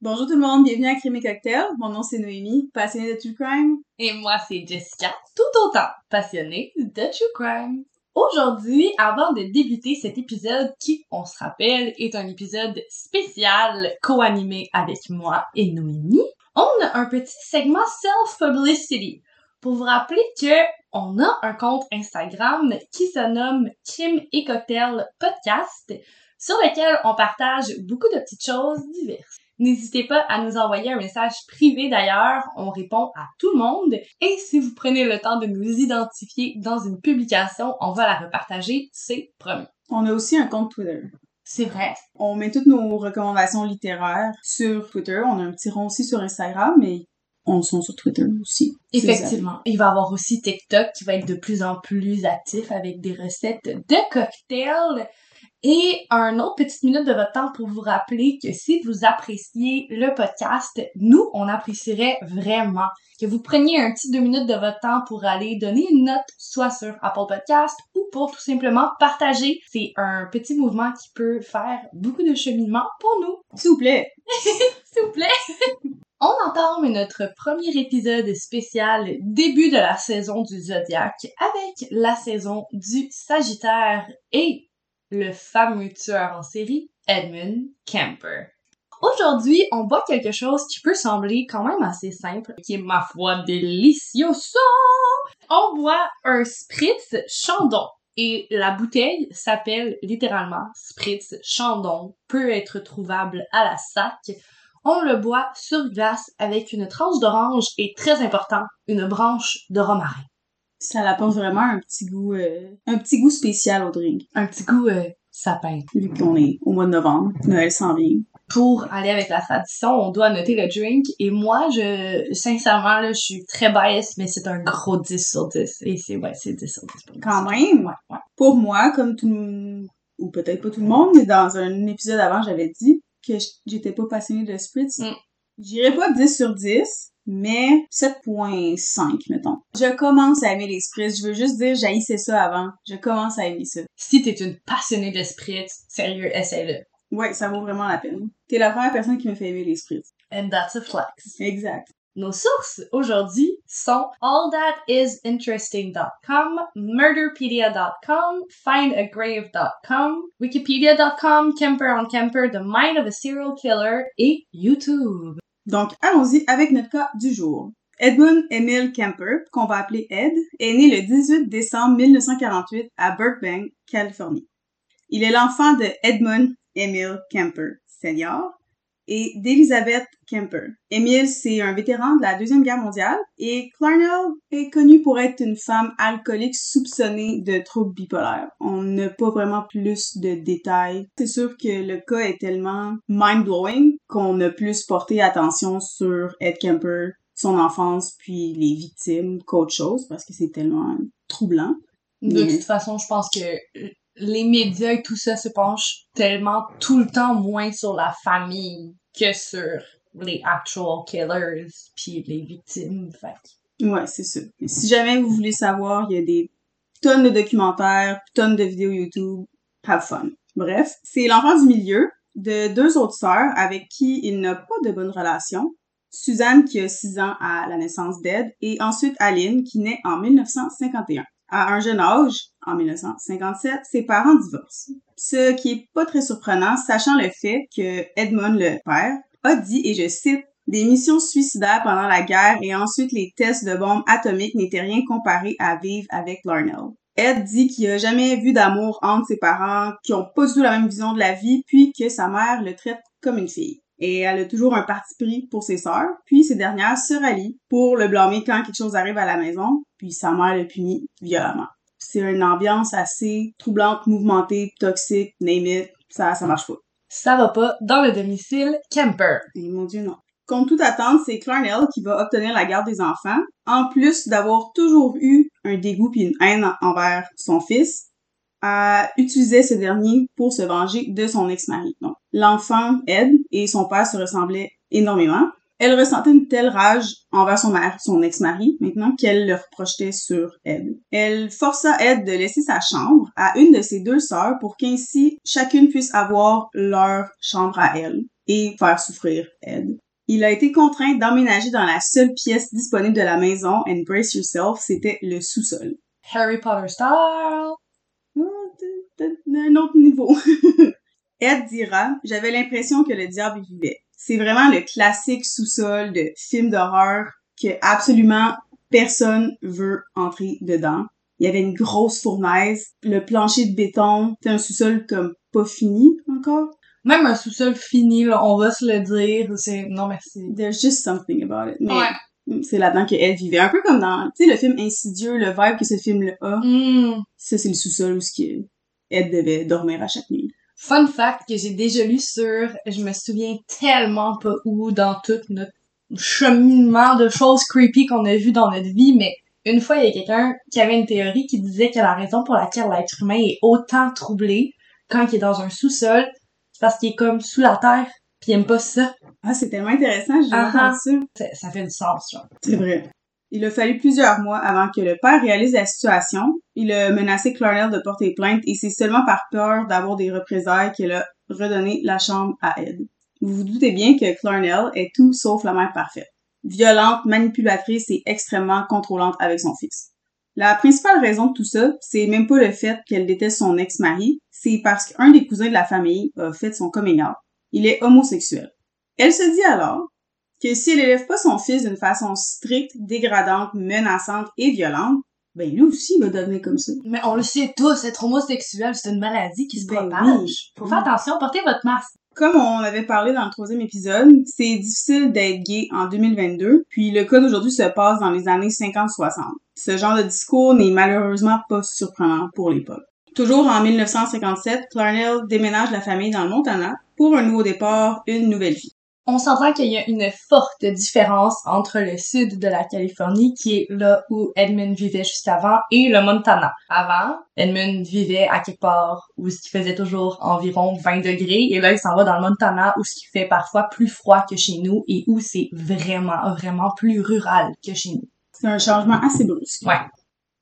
Bonjour tout le monde, bienvenue à Crime et Cocktail. Mon nom c'est Noémie, passionnée de true crime. Et moi c'est Jessica, tout autant passionnée de true crime. Aujourd'hui, avant de débuter cet épisode qui, on se rappelle, est un épisode spécial co-animé avec moi et Noémie, on a un petit segment self-publicity pour vous rappeler que on a un compte Instagram qui se nomme Crime et Cocktail Podcast sur lequel on partage beaucoup de petites choses diverses. N'hésitez pas à nous envoyer un message privé d'ailleurs, on répond à tout le monde. Et si vous prenez le temps de nous identifier dans une publication, on va la repartager, c'est promis. On a aussi un compte Twitter. C'est vrai. On met toutes nos recommandations littéraires sur Twitter. On a un petit rond aussi sur Instagram, mais on sont sur Twitter aussi. Effectivement. Il va y avoir aussi TikTok qui va être de plus en plus actif avec des recettes de cocktails. Et un autre petite minute de votre temps pour vous rappeler que si vous appréciez le podcast, nous, on apprécierait vraiment que vous preniez un petit deux minutes de votre temps pour aller donner une note, soit sur Apple Podcast ou pour tout simplement partager. C'est un petit mouvement qui peut faire beaucoup de cheminement pour nous. S'il vous plaît. S'il vous plaît. On entame notre premier épisode spécial début de la saison du Zodiaque avec la saison du Sagittaire et le fameux tueur en série Edmund Kemper. Aujourd'hui, on boit quelque chose qui peut sembler quand même assez simple, qui est ma foi delicioso. On boit un spritz chandon. Et la bouteille s'appelle littéralement spritz chandon, peut être trouvable à la sac. On le boit sur glace avec une tranche d'orange et très important, une branche de romarin. Ça apporte vraiment un petit goût, euh, un petit goût spécial au drink. Un petit goût euh, sapin. Vu qu'on est au mois de novembre, Noël s'en vient. Pour aller avec la tradition, on doit noter le drink. Et moi, je, sincèrement, là, je suis très biased, mais c'est un gros 10 sur 10. Et c'est, ouais, c'est 10 sur 10 pour. Quand même? Ouais, ouais. Pour moi, comme tout, ou peut-être pas tout le monde, mais dans un épisode avant, j'avais dit que j'étais pas passionnée de spritz. Mm. J'irais pas 10 sur 10, mais 7.5, mettons. Je commence à aimer les spritz. Je veux juste dire, j'haïssais ça avant. Je commence à aimer ça. Si t'es une passionnée de spritz, sérieux, essaye-le. Ouais, ça vaut vraiment la peine. T'es la première personne qui me fait aimer les spritz. And that's a flex. Exact. Nos sources aujourd'hui sont allthatIsinteresting.com, murderpedia.com, findagrave.com, wikipedia.com, Kemper on Kemper, The Mind of a Serial Killer et YouTube. Donc, allons-y avec notre cas du jour. Edmund Emil Kemper, qu'on va appeler Ed, est né le 18 décembre 1948 à Burbank, Californie. Il est l'enfant de Edmund Emil Kemper Senior et d'Elizabeth Kemper. Emil, c'est un vétéran de la Deuxième Guerre mondiale et Clarnell est connue pour être une femme alcoolique soupçonnée de troubles bipolaires. On n'a pas vraiment plus de détails. C'est sûr que le cas est tellement mind-blowing qu'on a plus porté attention sur Ed Kemper, son enfance, puis les victimes qu'autre chose parce que c'est tellement troublant. De Mais- toute façon, je pense que les médias et tout ça se penchent tellement tout le temps moins sur la famille que sur les actual killers puis les victimes. Fait Ouais, c'est. Mais si jamais vous voulez savoir, il y a des tonnes de documentaires, tonnes de vidéos YouTube. Have fun. Bref, c'est l'enfant du milieu de deux autres sœurs avec qui il n'a pas de bonne relation. Suzanne qui a 6 ans à la naissance d'Ed et ensuite Aline qui naît en 1951. À un jeune âge, en 1957, ses parents divorcent. Ce qui est pas très surprenant, sachant le fait que Edmund, le père, a dit, et je cite, des missions suicidaires pendant la guerre et ensuite les tests de bombes atomiques n'étaient rien comparé à vivre avec Larnell. Ed dit qu'il a jamais vu d'amour entre ses parents, qui ont pas du tout la même vision de la vie, puis que sa mère le traite comme une fille. Et elle a toujours un parti pris pour ses sœurs, puis ces dernières se rallient pour le blâmer quand quelque chose arrive à la maison, puis sa mère le punit violemment. C'est une ambiance assez troublante, mouvementée, toxique, name it, ça, ça marche pas. Ça va pas dans le domicile Kemper. Et mon dieu, non. Contre toute attente, c'est Clarnell qui va obtenir la garde des enfants, en plus d'avoir toujours eu un dégoût puis une haine envers son fils, a utilisé ce dernier pour se venger de son ex-mari. Donc, l'enfant, Ed, et son père se ressemblaient énormément. Elle ressentait une telle rage envers son mari, son ex-mari, maintenant qu'elle le reprochetait sur Ed. Elle força Ed de laisser sa chambre à une de ses deux sœurs pour qu'ainsi chacune puisse avoir leur chambre à elle. et faire souffrir Ed. Il a été contraint d'emménager dans la seule pièce disponible de la maison, and brace yourself, c'était le sous-sol. Harry Potter style. Un autre niveau. Ed dira, j'avais l'impression que le diable y vivait. C'est vraiment le classique sous-sol de film d'horreur que absolument personne veut entrer dedans. Il y avait une grosse fournaise, le plancher de béton, c'est un sous-sol comme pas fini encore. Même un sous-sol fini, là, on va se le dire, c'est non merci. There's just something about it. Mais Ouais. c'est là-dedans que Ed vivait. Un peu comme dans, tu sais, le film Insidieux, le vibe que ce film-là a. Hmm. Ça, c'est le sous-sol où Ed devait dormir à chaque nuit. Fun fact que j'ai déjà lu sur, je me souviens tellement pas où dans tout notre cheminement de choses creepy qu'on a vu dans notre vie, mais une fois, il y a quelqu'un qui avait une théorie qui disait que la raison pour laquelle l'être humain est autant troublé quand il est dans un sous-sol, c'est parce qu'il est comme sous la terre, pis il aime pas ça. Ah, c'est tellement intéressant, j'ai Ah, entendu ça. Ça, ça fait du sens, genre. C'est vrai. Il a fallu plusieurs mois avant que le père réalise la situation. Il a menacé Clarnell de porter plainte et c'est seulement par peur d'avoir des représailles qu'il a redonné la chambre à Ed. Vous vous doutez bien que Clarnell est tout sauf la mère parfaite. Violente, manipulatrice et extrêmement contrôlante avec son fils. La principale raison de tout ça, c'est même pas le fait qu'elle déteste son ex-mari, c'est parce qu'un des cousins de la famille a fait son coming out. Il est homosexuel. Elle se dit alors que si elle élève pas son fils d'une façon stricte, dégradante, menaçante et violente, ben lui aussi il va devenir comme ça. Mais on le sait tous, être homosexuel, c'est une maladie qui se Ben propage. oui. Faut faire attention, portez votre masque. Comme on avait parlé dans le troisième épisode, c'est difficile d'être gay en 2022, puis le cas d'aujourd'hui se passe dans les années 50-60. Ce genre de discours n'est malheureusement pas surprenant pour l'époque. Toujours en 1957, Clarnell déménage la famille dans le Montana pour un nouveau départ, une nouvelle vie. On s'entend qu'il y a une forte différence entre le sud de la Californie, qui est là où Edmund vivait juste avant, et le Montana. Avant, Edmund vivait à quelque part où ce qui faisait toujours environ 20 degrés, et là, il s'en va dans le Montana où ce qui fait parfois plus froid que chez nous, et où c'est vraiment, vraiment plus rural que chez nous. C'est un changement assez brusque. Ouais.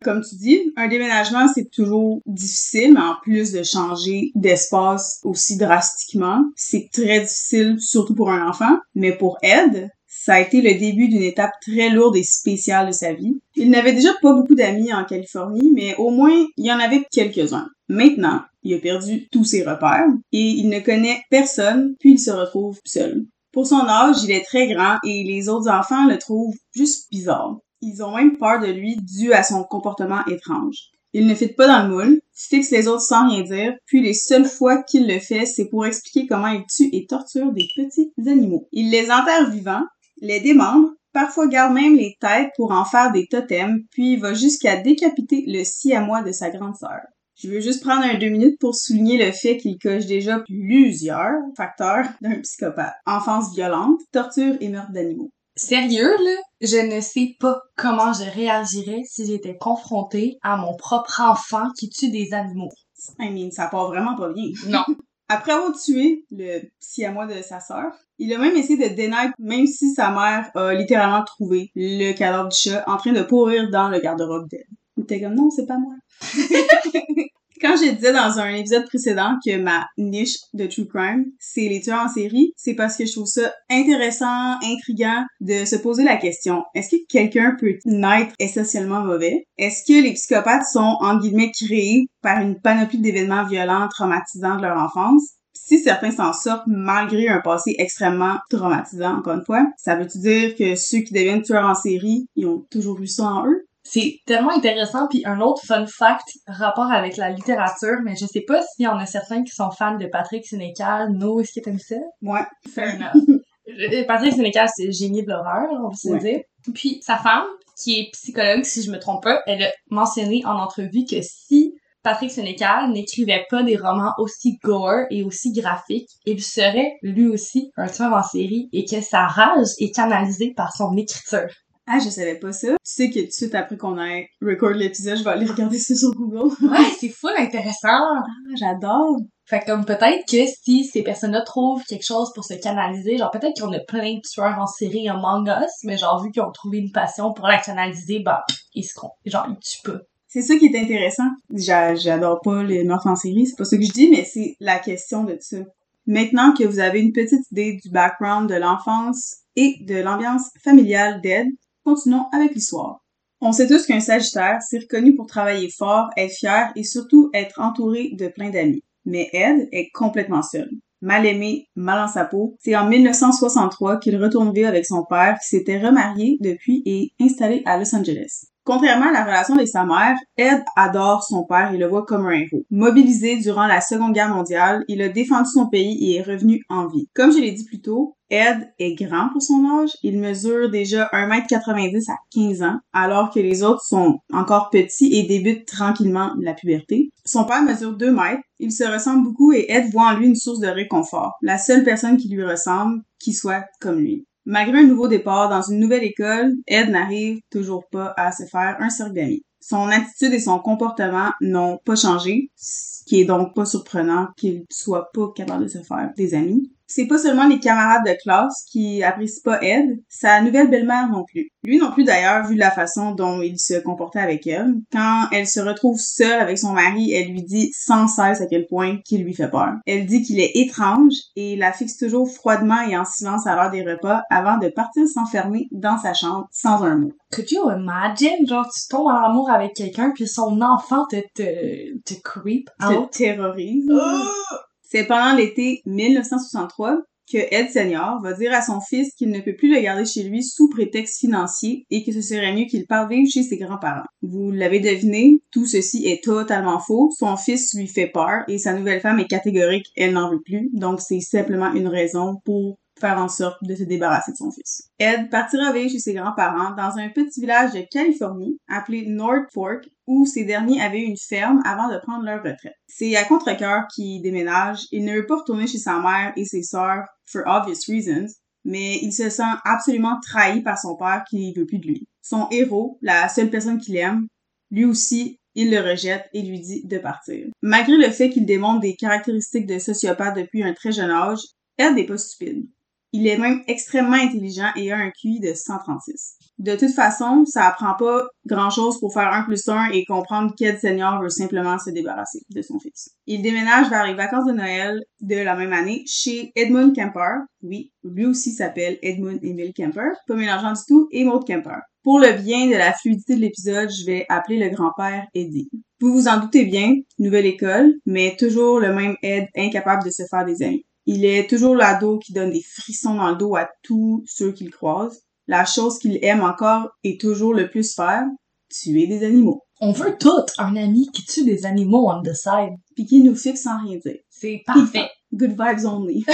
Comme tu dis, un déménagement, c'est toujours difficile, mais en plus de changer d'espace aussi drastiquement, c'est très difficile, surtout pour un enfant. Mais pour Ed, ça a été le début d'une étape très lourde et spéciale de sa vie. Il n'avait déjà pas beaucoup d'amis en Californie, mais au moins, il y en avait quelques-uns. Maintenant, il a perdu tous ses repères et il ne connaît personne, puis il se retrouve seul. Pour son âge, il est très grand et les autres enfants le trouvent juste bizarre. Ils ont même peur de lui dû à son comportement étrange. Il ne fit pas dans le moule, fixe les autres sans rien dire, puis les seules fois qu'il le fait, c'est pour expliquer comment il tue et torture des petits animaux. Il les enterre vivants, les démembre, parfois garde même les têtes pour en faire des totems, puis va jusqu'à décapiter le siamois de sa grande sœur. Je veux juste prendre un deux minutes pour souligner le fait qu'il coche déjà plusieurs facteurs d'un psychopathe. Enfance violente, torture et meurtre d'animaux. Sérieux, là? Je ne sais pas comment je réagirais si j'étais confrontée à mon propre enfant qui tue des animaux. I mean, ça part vraiment pas bien. Non. Après avoir tué le siamois de sa sœur, il a même essayé de dénaître, même si sa mère a littéralement trouvé le cadavre du chat en train de pourrir dans le garde-robe d'elle. Il était comme, non, c'est pas moi. Quand je disais dans un épisode précédent que ma niche de true crime, c'est les tueurs en série, c'est parce que je trouve ça intéressant, intriguant de se poser la question, est-ce que quelqu'un peut naître essentiellement mauvais? Est-ce que les psychopathes sont, en guillemets, créés par une panoplie d'événements violents, traumatisants de leur enfance? Si certains s'en sortent malgré un passé extrêmement traumatisant, encore une fois, ça veut-tu dire que ceux qui deviennent tueurs en série, ils ont toujours eu ça en eux? C'est tellement intéressant, puis un autre fun fact rapport avec la littérature, mais je sais pas s'il y en a certains qui sont fans de Patrick Sénécal. No, est-ce que t'aimes ça? Ouais. Fair enough. Patrick Sénécal, c'est génie de l'horreur, on peut se Ouais. le dire. Puis sa femme, qui est psychologue, si je me trompe pas, elle a mentionné en entrevue que si Patrick Sénécal n'écrivait pas des romans aussi gore et aussi graphiques, il serait lui aussi un tueur en série et que sa rage est canalisée par son écriture. Ah, je savais pas ça. Tu sais que tout de suite après qu'on ait record l'épisode, je vais aller regarder ça sur Google. Ouais, c'est full intéressant. Ah, j'adore. Fait que comme peut-être que si ces personnes-là trouvent quelque chose pour se canaliser, genre peut-être qu'on a plein de tueurs en série among us, mais genre vu qu'ils ont trouvé une passion pour la canaliser, bah ils se con- genre ils tuent pas. C'est ça qui est intéressant. J'a- J'adore pas les meurtres en série, c'est pas ça que je dis, mais c'est la question de ça. Maintenant que vous avez une petite idée du background de l'enfance et de l'ambiance familiale d'Ed, continuons avec l'histoire. On sait tous qu'un Sagittaire, c'est reconnu pour travailler fort, être fier et surtout être entouré de plein d'amis. Mais Ed est complètement seul. Mal aimé, mal en sa peau, c'est en 1963 qu'il retourne vivre avec son père qui s'était remarié depuis et installé à Los Angeles. Contrairement à la relation avec sa mère, Ed adore son père et le voit comme un héros. Mobilisé durant la Seconde Guerre mondiale, il a défendu son pays et est revenu en vie. Comme je l'ai dit plus tôt, Ed est grand pour son âge. Il mesure déjà 1m90 à 15 ans, alors que les autres sont encore petits et débutent tranquillement la puberté. Son père mesure 2 mètres. Il se ressemble beaucoup et Ed voit en lui une source de réconfort. La seule personne qui lui ressemble, qui soit comme lui. Malgré un nouveau départ dans une nouvelle école, Ed n'arrive toujours pas à se faire un cercle d'amis. Son attitude et son comportement n'ont pas changé, ce qui est donc pas surprenant qu'il soit pas capable de se faire des amis c'est pas seulement les camarades de classe qui apprécient pas Ed, sa nouvelle belle-mère non plus. Lui non plus d'ailleurs, vu la façon dont il se comportait avec elle. Quand elle se retrouve seule avec son mari, elle lui dit sans cesse à quel point qu'il lui fait peur. Elle dit qu'il est étrange et la fixe toujours froidement et en silence à l'heure des repas avant de partir s'enfermer dans sa chambre sans un mot. Could you imagine, genre tu tombes en amour avec quelqu'un puis son enfant te te, te creep out? Te terrorise. C'est pendant l'été 1963 que Ed Senior va dire à son fils qu'il ne peut plus le garder chez lui sous prétexte financier et que ce serait mieux qu'il parte vivre chez ses grands-parents. Vous l'avez deviné, tout ceci est totalement faux. Son fils lui fait peur et sa nouvelle femme est catégorique, elle n'en veut plus. Donc c'est simplement une raison pour faire en sorte de se débarrasser de son fils. Ed partira vivre chez ses grands-parents dans un petit village de Californie appelé North Fork où ces derniers avaient une ferme avant de prendre leur retraite. C'est à contre-cœur qu'il déménage. Il ne veut pas retourner chez sa mère et ses sœurs for obvious reasons, mais il se sent absolument trahi par son père qui ne veut plus de lui. Son héros, la seule personne qu'il aime, lui aussi, il le rejette et lui dit de partir. Malgré le fait qu'il démontre des caractéristiques de sociopathe depuis un très jeune âge, Ed n'est pas stupide. Il est même extrêmement intelligent et a un QI de 136. De toute façon, ça apprend pas grand chose pour faire un plus un et comprendre qu'Ed Senior veut simplement se débarrasser de son fils. Il déménage vers les vacances de Noël de la même année chez Edmund Kemper. Oui, lui aussi s'appelle Edmund Emil Kemper, pas mélangeant du tout, et Maud Kemper. Pour le bien de la fluidité de l'épisode, je vais appeler le grand-père Eddie. Vous vous en doutez bien, nouvelle école, mais toujours le même Ed incapable de se faire des amis. Il est toujours l'ado qui donne des frissons dans le dos à tous ceux qu'il croise. La chose qu'il aime encore est toujours le plus faire, tuer des animaux. On veut tout un ami qui tue des animaux on the side. Puis qui nous fixe sans rien dire. C'est parfait. Good vibes only.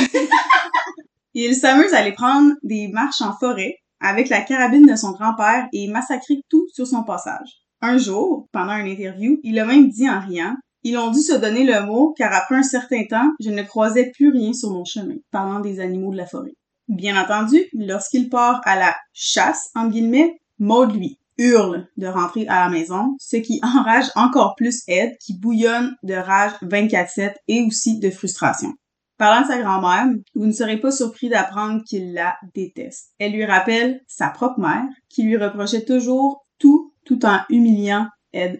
il s'amuse à aller prendre des marches en forêt avec la carabine de son grand-père et massacrer tout sur son passage. Un jour, pendant une interview, il a même dit en riant ils ont dû se donner le mot car après un certain temps, je ne croisais plus rien sur mon chemin, parlant des animaux de la forêt. Bien entendu, lorsqu'il part à la chasse, en guillemets, Maud lui hurle de rentrer à la maison, ce qui enrage encore plus Ed, qui bouillonne de rage 24-7 et aussi de frustration. Parlant de sa grand-mère, vous ne serez pas surpris d'apprendre qu'il la déteste. Elle lui rappelle sa propre mère, qui lui reprochait toujours tout, tout en humiliant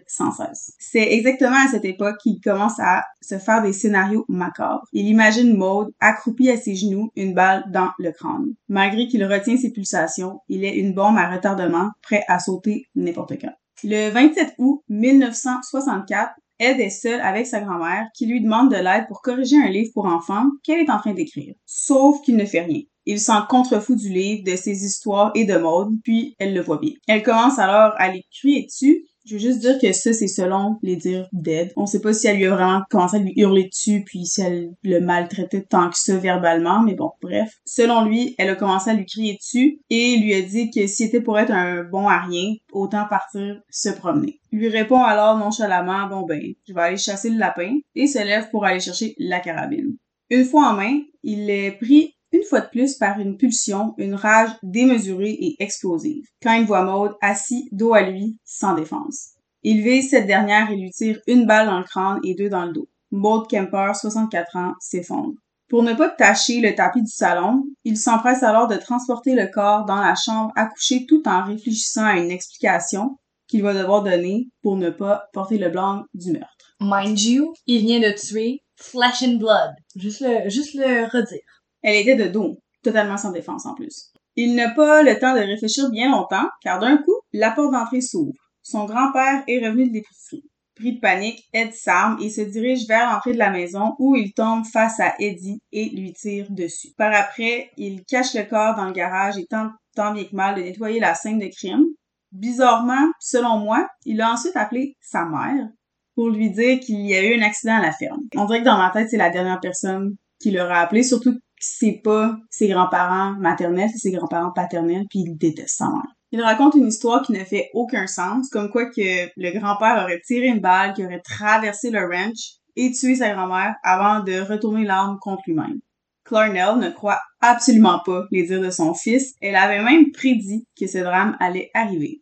sans cesse. C'est exactement à cette époque qu'il commence à se faire des scénarios macabres. Il imagine Maud accroupie à ses genoux, une balle dans le crâne. Malgré qu'il retient ses pulsations, il est une bombe à retardement, prêt à sauter n'importe quand. Le 27 août 1964, Ed est seule avec sa grand-mère qui lui demande de l'aide pour corriger un livre pour enfants qu'elle est en train d'écrire. Sauf qu'il ne fait rien. Il s'en contrefou du livre, de ses histoires et de Maud, puis elle le voit bien. Elle commence alors à lui crier dessus, je veux juste dire que ça, c'est selon les dires d'Ed. On sait pas si elle lui a vraiment commencé à lui hurler dessus, puis si elle le maltraitait tant que ça verbalement, mais bon, bref. Selon lui, elle a commencé à lui crier dessus et lui a dit que si était pour être un bon à rien, autant partir se promener. Il lui répond alors nonchalamment, bon ben, je vais aller chasser le lapin, et se lève pour aller chercher la carabine. Une fois en main, il est pris une fois de plus par une pulsion, une rage démesurée et explosive, quand il voit Maud assis dos à lui, sans défense. Il vise cette dernière et lui tire une balle dans le crâne et deux dans le dos. Maud Kemper, 64 ans, s'effondre. Pour ne pas tacher le tapis du salon, il s'empresse alors de transporter le corps dans la chambre à coucher tout en réfléchissant à une explication qu'il va devoir donner pour ne pas porter le blanc du meurtre. Mind you, il vient de tuer flesh and blood. Juste le, juste le redire. Elle était de dos, totalement sans défense en plus. Il n'a pas le temps de réfléchir bien longtemps, car d'un coup, la porte d'entrée s'ouvre. Son grand-père est revenu de l'épicerie. Pris de panique, Ed s'arme et se dirige vers l'entrée de la maison où il tombe face à Eddie et lui tire dessus. Par après, il cache le corps dans le garage et tente tant bien que mal de nettoyer la scène de crime. Bizarrement, selon moi, il a ensuite appelé sa mère pour lui dire qu'il y a eu un accident à la ferme. On dirait que dans ma tête, c'est la dernière personne qui l'aura appelé, surtout c'est pas ses grands-parents maternels, c'est ses grands-parents paternels, puis il déteste sa mère. Il raconte une histoire qui ne fait aucun sens, comme quoi que le grand-père aurait tiré une balle qui aurait traversé le ranch et tué sa grand-mère avant de retourner l'arme contre lui-même. Clarnell ne croit absolument pas les dires de son fils. Elle avait même prédit que ce drame allait arriver.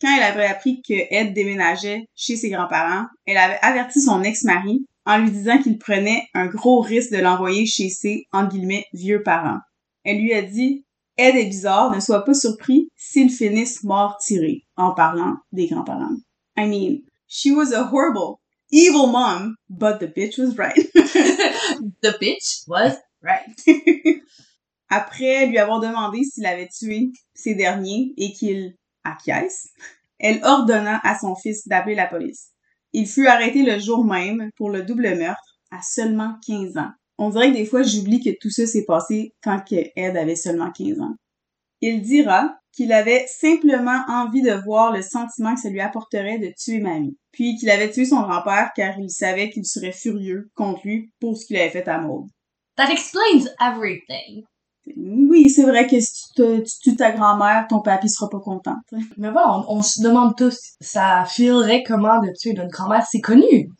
Quand elle avait appris que Ed déménageait chez ses grands-parents, elle avait averti son ex-mari en lui disant qu'il prenait un gros risque de l'envoyer chez ses, en guillemets, vieux parents. Elle lui a dit Ed est bizarre, ne sois pas surpris s'ils finissent morts tirés, en parlant des grands-parents. I mean, she was a horrible, evil mom, but the bitch was right. The bitch was right. Après lui avoir demandé s'il avait tué ces derniers et qu'il acquiesce, elle ordonna à son fils d'appeler la police. Il fut arrêté le jour même pour le double meurtre à seulement 15 ans. On dirait que des fois j'oublie que tout ça s'est passé quand Ed avait seulement 15 ans. Il dira qu'il avait simplement envie de voir le sentiment que ça lui apporterait de tuer mamie, puis qu'il avait tué son grand-père car il savait qu'il serait furieux contre lui pour ce qu'il avait fait à Maud. That explains everything. Oui, c'est vrai que si tu, te- tu tues ta grand-mère, ton papy sera pas content. t'sais. Mais voilà, on, on se demande tous, ça filerait comment de tuer notre grand-mère, c'est connu.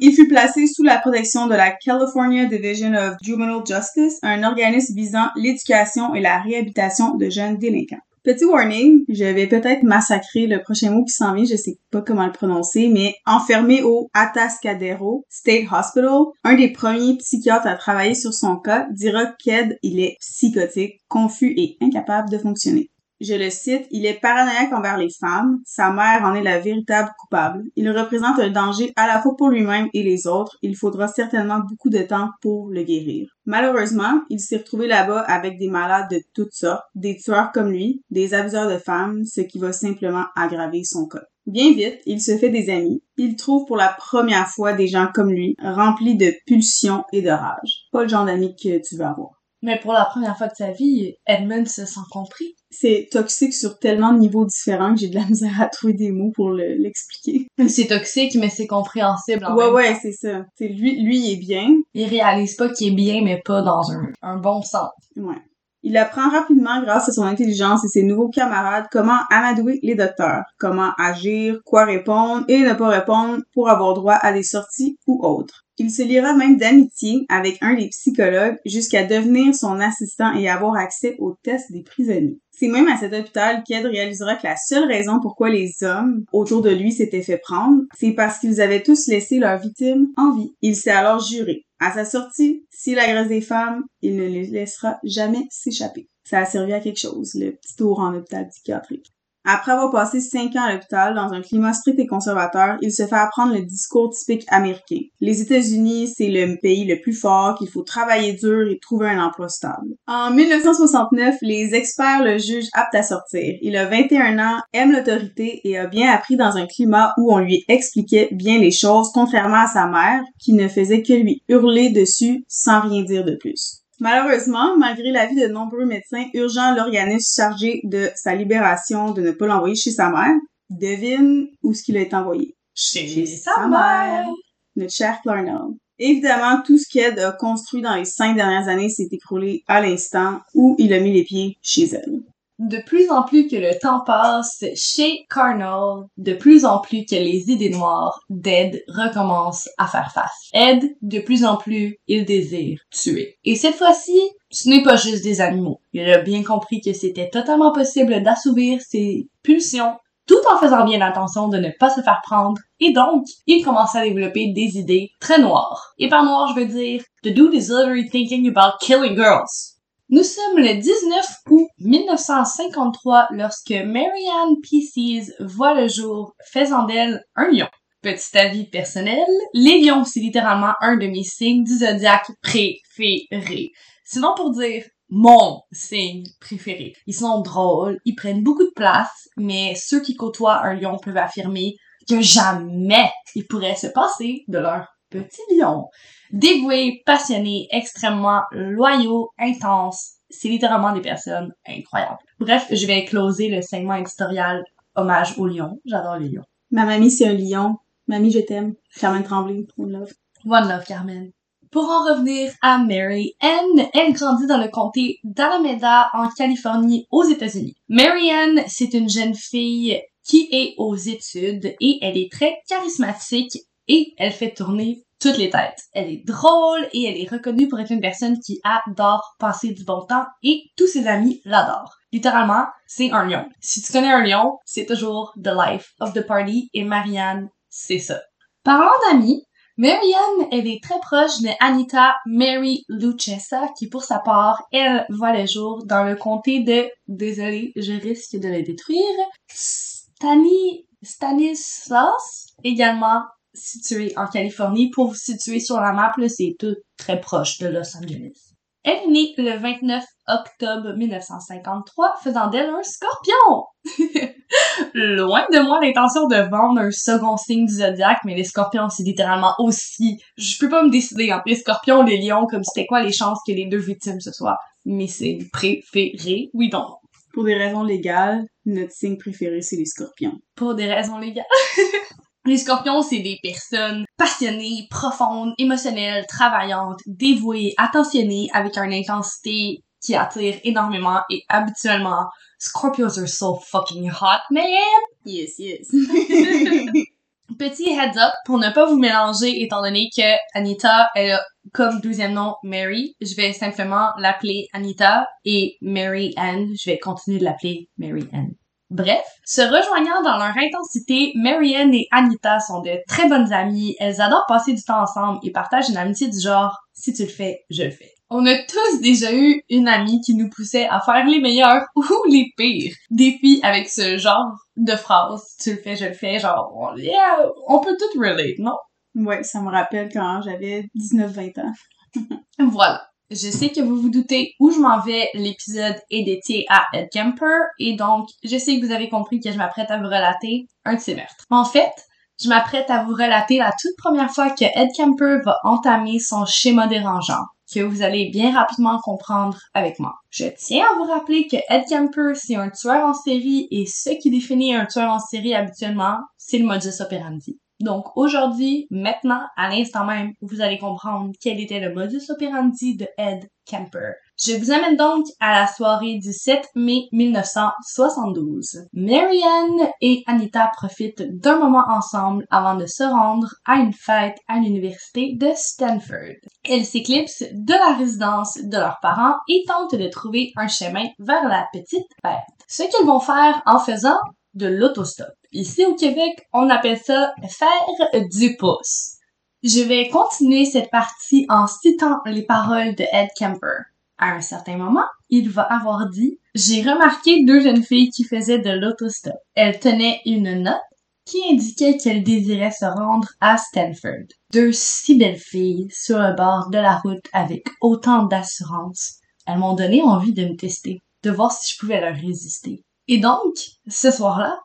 Il fut placé sous la protection de la California Division of Juvenile Justice, un organisme visant l'éducation et la réhabilitation de jeunes délinquants. Petit warning, je vais peut-être massacrer le prochain mot qui s'en vient, je sais pas comment le prononcer, mais enfermé au Atascadero State Hospital, un des premiers psychiatres à travailler sur son cas dira qu'Ed, il est psychotique, confus et incapable de fonctionner. Je le cite, il est paranoïaque envers les femmes, sa mère en est la véritable coupable. Il représente un danger à la fois pour lui-même et les autres, il faudra certainement beaucoup de temps pour le guérir. Malheureusement, il s'est retrouvé là-bas avec des malades de toutes sortes, des tueurs comme lui, des abuseurs de femmes, ce qui va simplement aggraver son cas. Bien vite, il se fait des amis. Il trouve pour la première fois des gens comme lui, remplis de pulsions et de rage. Pas le genre d'amis que tu veux avoir. Mais pour la première fois de sa vie, Edmund se sent compris. C'est toxique sur tellement de niveaux différents que j'ai de la misère à trouver des mots pour le- l'expliquer. C'est toxique, mais c'est compréhensible en ouais, même ouais, c'est ça. T'sais, lui, lui, il est bien. Il réalise pas qu'il est bien, mais pas dans un, un bon sens. Ouais. Il apprend rapidement, grâce à son intelligence et ses nouveaux camarades, comment amadouer les docteurs, comment agir, quoi répondre et ne pas répondre pour avoir droit à des sorties ou autres. Il se liera même d'amitié avec un des psychologues jusqu'à devenir son assistant et avoir accès aux tests des prisonniers. C'est même à cet hôpital qu'Ed réalisera que la seule raison pourquoi les hommes autour de lui s'étaient fait prendre, c'est parce qu'ils avaient tous laissé leur victime en vie. Il s'est alors juré, à sa sortie, s'il agresse des femmes, il ne les laissera jamais s'échapper. Ça a servi à quelque chose, le petit tour en hôpital psychiatrique. Après avoir passé cinq ans à l'hôpital dans un climat strict et conservateur, il se fait apprendre le discours typique américain. Les États-Unis, c'est le pays le plus fort, qu'il faut travailler dur et trouver un emploi stable. En 1969, les experts le jugent apte à sortir. Il a 21 ans, aime l'autorité et a bien appris dans un climat où on lui expliquait bien les choses, contrairement à sa mère, qui ne faisait que lui hurler dessus sans rien dire de plus. Malheureusement, malgré l'avis de nombreux médecins urgeant l'organisme chargé de sa libération de ne pas l'envoyer chez sa mère, devine où ce qu'il a été envoyé. Chez sa mère. Notre cher Clarnell. Évidemment, tout ce qu'Ed a construit dans les cinq dernières années s'est écroulé à l'instant où il a mis les pieds chez elle. De plus en plus que le temps passe chez Carnal, de plus en plus que les idées noires d'Ed recommencent à faire face. Ed, de plus en plus, il désire tuer. Et cette fois-ci, ce n'est pas juste des animaux. Il a bien compris que c'était totalement possible d'assouvir ses pulsions tout en faisant bien attention de ne pas se faire prendre. Et donc, il commence à développer des idées très noires. Et par noir, je veux dire, the dude is literally thinking about killing girls. Nous sommes le 19 août 1953 lorsque Marianne Pieces voit le jour, faisant d'elle un lion. Petit avis personnel, les lions, c'est littéralement un de mes signes du zodiaque préféré. Sinon pour dire mon signe préféré. Ils sont drôles, ils prennent beaucoup de place, mais ceux qui côtoient un lion peuvent affirmer que jamais ils pourraient se passer de leur petit lion. Dévoués, passionnés, extrêmement loyaux, intenses, c'est littéralement des personnes incroyables. Bref, je vais closer le segment éditorial hommage au lion. J'adore les lions. Ma mamie, c'est un lion. Mamie, je t'aime. Carmen Tremblay, one love. One love, Carmen. Pour en revenir à Mary Ann, elle grandit dans le comté d'Alameda en Californie aux États-Unis. Mary Ann, c'est une jeune fille qui est aux études et elle est très charismatique et elle fait tourner toutes les têtes. Elle est drôle et elle est reconnue pour être une personne qui adore passer du bon temps et tous ses amis l'adorent. Littéralement, c'est un lion. Si tu connais un lion, c'est toujours the life of the party et Marianne, c'est ça. Parlant d'amis, Marianne, elle est très proche de Anita Mary Lucchesa, qui pour sa part, elle voit le jour dans le comté de, désolé, je risque de le détruire, Stani, Stanislas, également situé en Californie. Pour vous situer sur la map, c'est tout très proche de Los Angeles. Elle est née le 29 octobre 1953, faisant d'elle un scorpion! Loin de moi l'intention de vendre un second signe du zodiaque, mais les scorpions, c'est littéralement aussi... Je peux pas me décider entre les scorpions et les lions, comme c'était quoi les chances que les deux victimes ce soient. Mais c'est préféré, oui donc. Pour des raisons légales, notre signe préféré, c'est les scorpions. Pour des raisons légales. Les scorpions, c'est des personnes passionnées, profondes, émotionnelles, travaillantes, dévouées, attentionnées, avec une intensité qui attire énormément et habituellement, Scorpios are so fucking hot, man! Yes, yes. Petit heads up pour ne pas vous mélanger étant donné que Anita, elle a comme deuxième nom Mary. Je vais simplement l'appeler Anita et Mary Ann, je vais continuer de l'appeler Mary Ann. Bref, se rejoignant dans leur intensité, Marianne et Anita sont de très bonnes amies. Elles adorent passer du temps ensemble et partagent une amitié du genre si tu le fais, je le fais. On a tous déjà eu une amie qui nous poussait à faire les meilleurs ou les pires défis avec ce genre de phrase. Tu le fais, je le fais, genre, yeah, on peut tout relate, non? Ouais, ça me rappelle quand j'avais 19-20 ans. voilà. Je sais que vous vous doutez où je m'en vais. L'épisode est dédié à Ed Kemper et donc je sais que vous avez compris que je m'apprête à vous relater un de ses meurtres. En fait, je m'apprête à vous relater la toute première fois que Ed Kemper va entamer son schéma dérangeant que vous allez bien rapidement comprendre avec moi. Je tiens à vous rappeler que Ed Kemper, c'est un tueur en série et ce qui définit un tueur en série habituellement, c'est le modus operandi. Donc aujourd'hui, maintenant, à l'instant même, vous allez comprendre quel était le modus operandi de Ed Kemper. Je vous amène donc à la soirée du 7 mai 1972. Marianne et Anita profitent d'un moment ensemble avant de se rendre à une fête à l'université de Stanford. Elles s'éclipsent de la résidence de leurs parents et tentent de trouver un chemin vers la petite fête. Ce qu'elles vont faire en faisant de l'autostop. Ici au Québec, on appelle ça faire du pouce. Je vais continuer cette partie en citant les paroles de Ed Kemper. À un certain moment, il va avoir dit J'ai remarqué deux jeunes filles qui faisaient de l'autostop. Elles tenaient une note qui indiquait qu'elles désiraient se rendre à Stanford. Deux si belles filles sur le bord de la route avec autant d'assurance. Elles m'ont donné envie de me tester, de voir si je pouvais leur résister. Et donc, ce soir-là,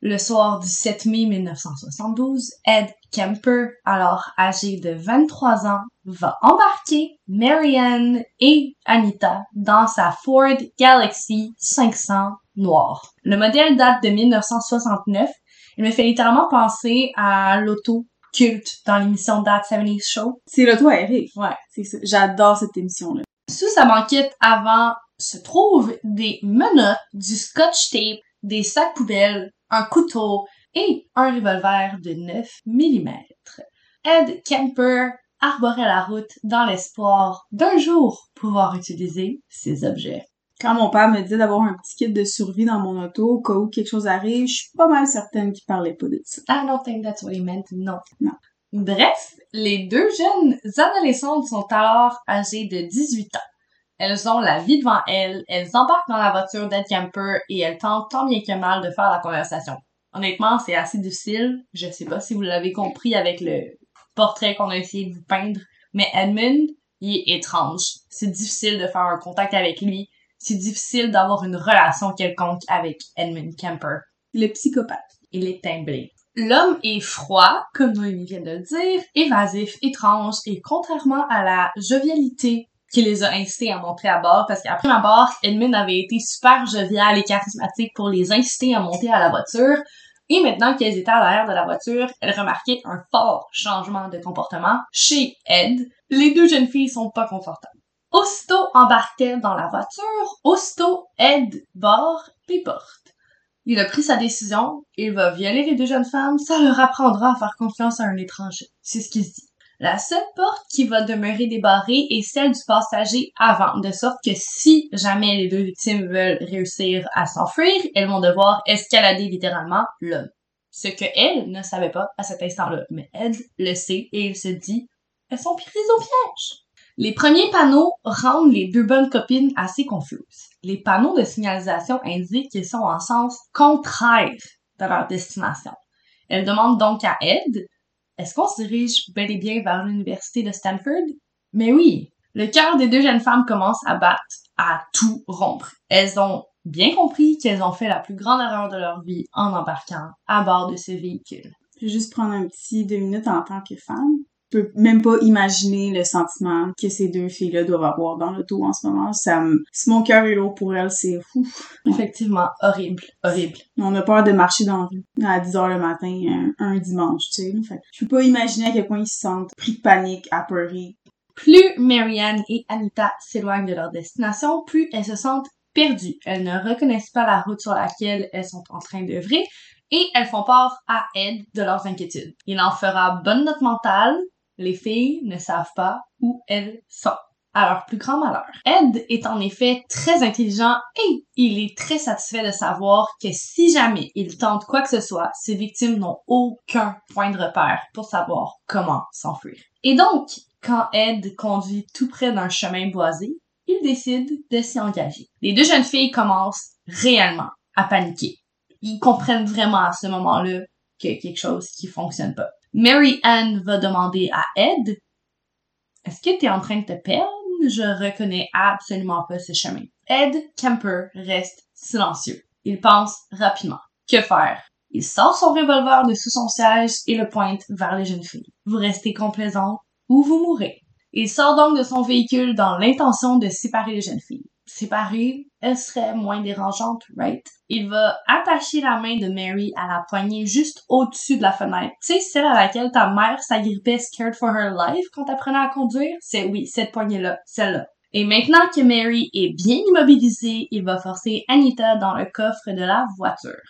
le soir du 7 mai 1972, Ed Kemper, alors âgé de 23 ans, va embarquer Marianne et Anita dans sa Ford Galaxy 500 noire. Le modèle date de 1969. Il me fait littéralement penser à l'auto culte dans l'émission That 70 Show. C'est l'auto aéré. Ouais, c'est ça. J'adore cette émission-là. Sous sa banquette avant se trouvent des menottes, du scotch tape, des sacs poubelles, un couteau et un revolver de 9 mm. Ed Kemper arborait la route dans l'espoir d'un jour pouvoir utiliser ces objets. Quand mon père me dit d'avoir un petit kit de survie dans mon auto au cas où quelque chose arrive, je suis pas mal certaine qu'il parlait pas de ça. I don't think that's what he meant, non. Non. Bref, les deux jeunes adolescentes sont alors âgées de 18 ans. Elles ont la vie devant elles, elles embarquent dans la voiture d'Ed Camper et elles tentent tant bien que mal de faire la conversation. Honnêtement, c'est assez difficile. Je sais pas si vous l'avez compris avec le portrait qu'on a essayé de vous peindre, mais Edmund, il est étrange. C'est difficile de faire un contact avec lui. C'est difficile d'avoir une relation quelconque avec Edmund Kemper. Le psychopathe. Il est timbré. L'homme est froid, comme Noémie vient de le dire, évasif, étrange, et contrairement à la jovialité qui les a incités à monter à bord, parce qu'après ma bord, Edmund avait été super jovial et charismatique pour les inciter à monter à la voiture, et maintenant qu'elles étaient à l'arrière de la voiture, elle remarquait un fort changement de comportement chez Ed. Les deux jeunes filles sont pas confortables. Aussitôt embarquait dans la voiture, aussitôt Ed barre les portes. Il a pris sa décision, il va violer les deux jeunes femmes, ça leur apprendra à faire confiance à un étranger. C'est ce qu'il se dit. La seule porte qui va demeurer débarrée est celle du passager avant, de sorte que si jamais les deux victimes veulent réussir à s'enfuir, elles vont devoir escalader littéralement l'homme. Ce que elle ne savait pas à cet instant-là, mais elle le sait et il se dit, elles sont prises au piège. Les premiers panneaux rendent les deux bonnes copines assez confuses. Les panneaux de signalisation indiquent qu'ils sont en sens contraire de leur destination. Elles demandent donc à Ed est-ce qu'on se dirige bel et bien vers l'université de Stanford? Mais oui, le cœur des deux jeunes femmes commence à battre, à tout rompre. Elles ont bien compris qu'elles ont fait la plus grande erreur de leur vie en embarquant à bord de ce véhicule. Je vais juste prendre un petit deux minutes en tant que femme. Je peux même pas imaginer le sentiment que ces deux filles-là doivent avoir dans l'auto en ce moment. Ça me... Si mon cœur est lourd pour elles, c'est fou. Effectivement, horrible, horrible. On a peur de marcher dans la rue à 10 heures le matin, un, un dimanche, tu sais. Fait. Je peux pas imaginer à quel point ils se sentent pris de panique, apeurés. Plus Marianne et Anita s'éloignent de leur destination, plus elles se sentent perdues. Elles ne reconnaissent pas la route sur laquelle elles sont en train d'œuvrer et elles font part à Ed de leurs inquiétudes. Il en fera bonne note mentale les filles ne savent pas où elles sont à leur plus grand malheur. Ed est en effet très intelligent et il est très satisfait de savoir que si jamais il tente quoi que ce soit, ses victimes n'ont aucun point de repère pour savoir comment s'enfuir. Et donc, quand Ed conduit tout près d'un chemin boisé, il décide de s'y engager. Les deux jeunes filles commencent réellement à paniquer. Ils comprennent vraiment à ce moment-là qu'il y a quelque chose qui fonctionne pas. Mary Ann va demander à Ed Est-ce que tu es en train de te perdre? Je reconnais absolument pas ce chemin. Ed Kemper reste silencieux. Il pense rapidement. Que faire? Il sort son revolver de sous son siège et le pointe vers les jeunes filles. Vous restez complaisant ou vous mourrez. Il sort donc de son véhicule dans l'intention de séparer les jeunes filles séparée, elle serait moins dérangeante, right? Il va attacher la main de Mary à la poignée juste au-dessus de la fenêtre. Tu sais, celle à laquelle ta mère s'agrippait scared for her life quand apprenait à conduire? C'est oui, cette poignée-là, celle-là. Et maintenant que Mary est bien immobilisée, il va forcer Anita dans le coffre de la voiture.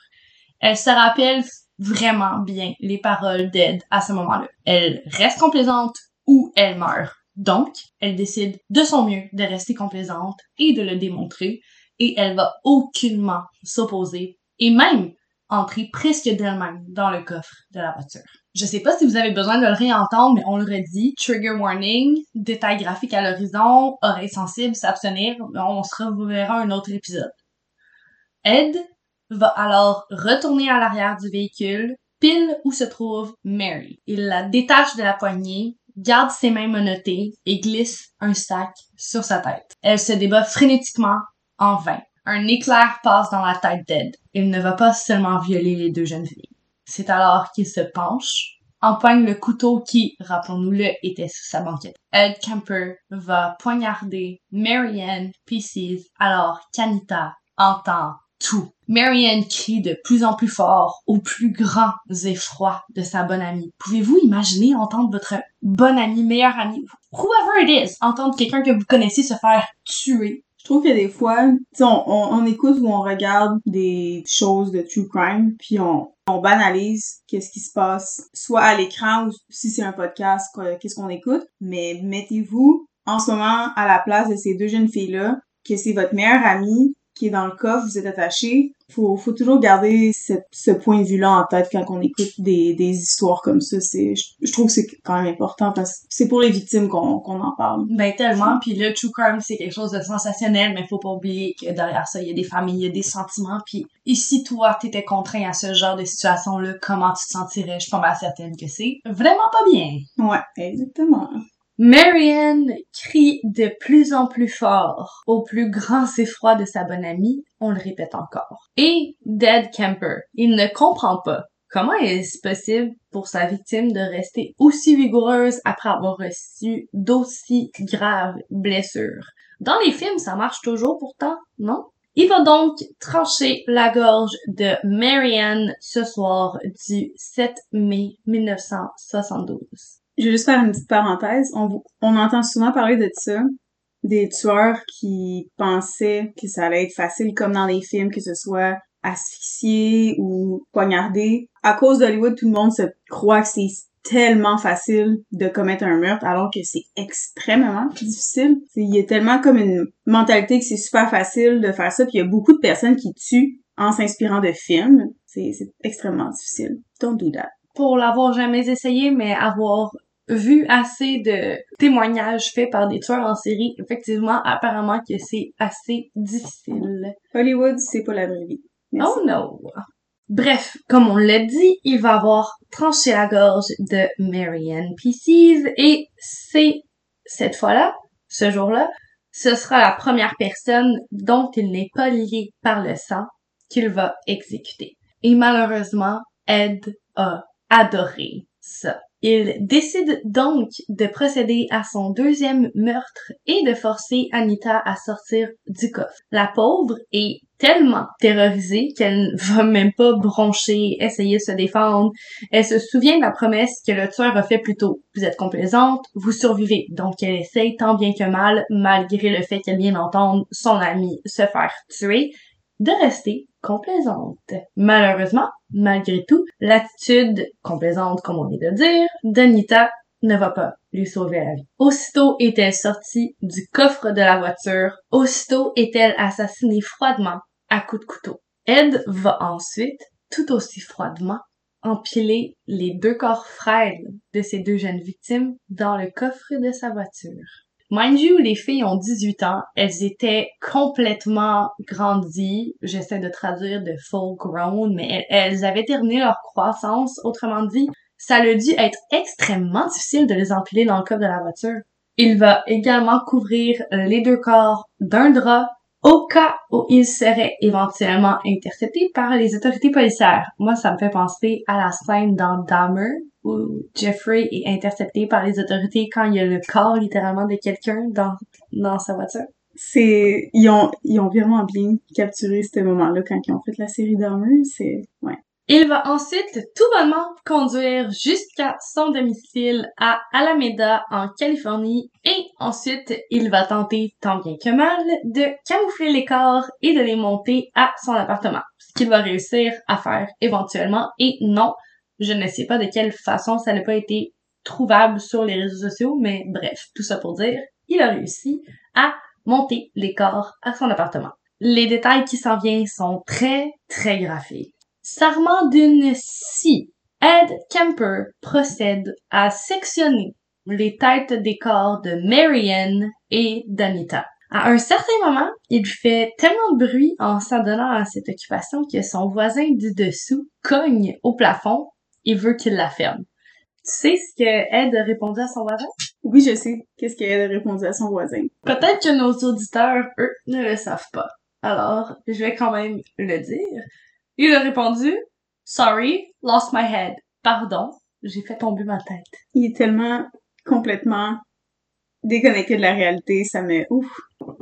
Elle se rappelle vraiment bien les paroles d'Ed à ce moment-là. Elle reste complaisante ou elle meurt. Donc, elle décide de son mieux de rester complaisante et de le démontrer, et elle va aucunement s'opposer, et même entrer presque d'elle-même dans le coffre de la voiture. Je sais pas si vous avez besoin de le réentendre, mais on le redit, trigger warning, détails graphiques à l'horizon, oreilles sensibles, s'abstenir, on se reverra un autre épisode. Ed va alors retourner à l'arrière du véhicule, pile où se trouve Mary. Il la détache de la poignée garde ses mains menottées et glisse un sac sur sa tête. Elle se débat frénétiquement en vain. Un éclair passe dans la tête d'Ed. Il ne va pas seulement violer les deux jeunes filles. C'est alors qu'il se penche, empoigne le couteau qui, rappelons-nous-le, était sous sa banquette. Ed Kemper va poignarder Marianne Pieces alors qu'Anita entend tout. Marianne crie de plus en plus fort, aux plus grands effrois de sa bonne amie. Pouvez-vous imaginer entendre votre bonne amie, meilleure amie, whoever it is, entendre quelqu'un que vous connaissez se faire tuer? Je trouve que des fois, on, on, écoute ou on regarde des choses de true crime, puis on, on banalise qu'est-ce qui se passe, soit à l'écran ou si c'est un podcast, qu'est-ce qu'on écoute. Mais mettez-vous en ce moment à la place de ces deux jeunes filles-là, que c'est votre meilleure amie qui est dans le coffre, vous êtes attaché, faut, faut toujours garder ce, ce point de vue-là en tête quand on écoute des, des histoires comme ça. C'est, je, je trouve que c'est quand même important parce que c'est pour les victimes qu'on qu'on en parle. Ben tellement, puis le true crime c'est quelque chose de sensationnel, mais faut pas oublier que derrière ça il y a des familles, il y a des sentiments, puis ici toi t'étais contraint à ce genre de situation là, comment tu te sentirais? Je suis pas mal certaine que c'est vraiment pas bien. Ouais, exactement. Marianne crie de plus en plus fort au plus grand effroi de sa bonne amie, on le répète encore. Et Dead Camper, il ne comprend pas comment est-ce possible pour sa victime de rester aussi vigoureuse après avoir reçu d'aussi graves blessures. Dans les films, ça marche toujours pourtant, non? Il va donc trancher la gorge de Marianne ce soir du 7 mai 1972 je vais juste faire une petite parenthèse. On, on entend souvent parler de ça, des tueurs qui pensaient que ça allait être facile comme dans les films, que ce soit asphyxié ou poignardé. À cause d'Hollywood, tout le monde se croit que c'est tellement facile de commettre un meurtre alors que c'est extrêmement difficile. Il y a tellement comme une mentalité que c'est super facile de faire ça, puis il y a beaucoup de personnes qui tuent en s'inspirant de films. C'est extrêmement difficile. Don't do that. Pour l'avoir jamais essayé, mais avoir vu assez de témoignages faits par des tueurs en série, effectivement, apparemment que c'est assez difficile. Hollywood, c'est pas la vraie vie. Oh no! Bref, comme on l'a dit, il va avoir tranché la gorge de Marianne Pieces et c'est cette fois-là, ce jour-là, ce sera la première personne dont il n'est pas lié par le sang qu'il va exécuter. Et malheureusement, Ed a adoré ça. Il décide donc de procéder à son deuxième meurtre et de forcer Anita à sortir du coffre. La pauvre est tellement terrorisée qu'elle ne va même pas broncher, essayer de se défendre. Elle se souvient de la promesse que le tueur a fait plus tôt. Vous êtes complaisante, vous survivez. Donc elle essaye tant bien que mal, malgré le fait qu'elle vient d'entendre son ami se faire tuer, de rester complaisante. Malheureusement, malgré tout, l'attitude complaisante, comme on vient de dire, d'Anita ne va pas lui sauver la vie. Aussitôt est-elle sortie du coffre de la voiture, aussitôt est-elle assassinée froidement à coups de couteau. Ed va ensuite, tout aussi froidement, empiler les deux corps frêles de ses deux jeunes victimes dans le coffre de sa voiture. Mind you, les filles ont 18 ans, elles étaient complètement grandies, j'essaie de traduire de full grown, mais elles, avaient terminé leur croissance, autrement dit, ça a dû être extrêmement difficile de les empiler dans le coffre de la voiture. Il va également couvrir les deux corps d'un drap au cas où il serait éventuellement intercepté par les autorités policières. Moi, ça me fait penser à la scène dans Dahmer, où Jeffrey est intercepté par les autorités quand il y a le corps littéralement de quelqu'un dans, dans sa voiture. C'est, ils ont, ils ont vraiment bien capturé ce moment-là quand ils ont fait la série Dahmer, c'est, ouais. Il va ensuite tout bonnement conduire jusqu'à son domicile à Alameda en Californie et ensuite il va tenter tant bien que mal de camoufler les corps et de les monter à son appartement. Ce qu'il va réussir à faire éventuellement et non, je ne sais pas de quelle façon ça n'a pas été trouvable sur les réseaux sociaux, mais bref, tout ça pour dire, il a réussi à monter les corps à son appartement. Les détails qui s'en viennent sont très, très graphiques. Sarment d'une scie, Ed Kemper procède à sectionner les têtes des corps de Marianne et d'Anita. À un certain moment, il fait tellement de bruit en s'adonnant à cette occupation que son voisin du dessous cogne au plafond et veut qu'il la ferme. Tu sais ce que Ed a répondu à son voisin? Oui, je sais. Qu'est-ce qu'Ed a répondu à son voisin? Peut-être que nos auditeurs, eux, ne le savent pas. Alors, je vais quand même le dire. Il a répondu Sorry, lost my head. Pardon, j'ai fait tomber ma tête. Il est tellement complètement déconnecté de la réalité, ça met ouf.